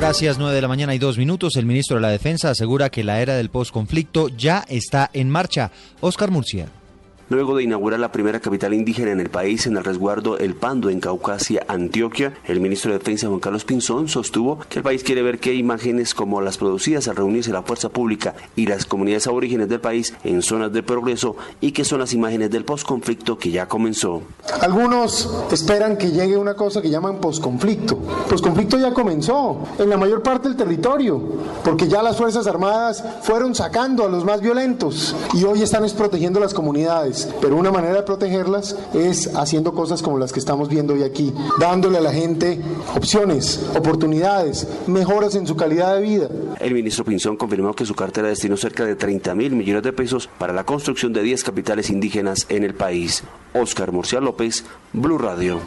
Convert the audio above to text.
Gracias, 9 de la mañana y dos minutos. El ministro de la Defensa asegura que la era del postconflicto ya está en marcha. Oscar Murcia. Luego de inaugurar la primera capital indígena en el país en el resguardo El Pando en Caucasia, Antioquia, el ministro de Defensa Juan Carlos Pinzón sostuvo que el país quiere ver qué imágenes como las producidas al reunirse la fuerza pública y las comunidades aborígenes del país en zonas de progreso y que son las imágenes del posconflicto que ya comenzó. Algunos esperan que llegue una cosa que llaman posconflicto. Posconflicto ya comenzó en la mayor parte del territorio, porque ya las Fuerzas Armadas fueron sacando a los más violentos y hoy están protegiendo las comunidades pero una manera de protegerlas es haciendo cosas como las que estamos viendo hoy aquí, dándole a la gente opciones, oportunidades, mejoras en su calidad de vida. El ministro Pinzón confirmó que su cartera destinó cerca de 30 mil millones de pesos para la construcción de 10 capitales indígenas en el país. Oscar Murcia López, Blue Radio.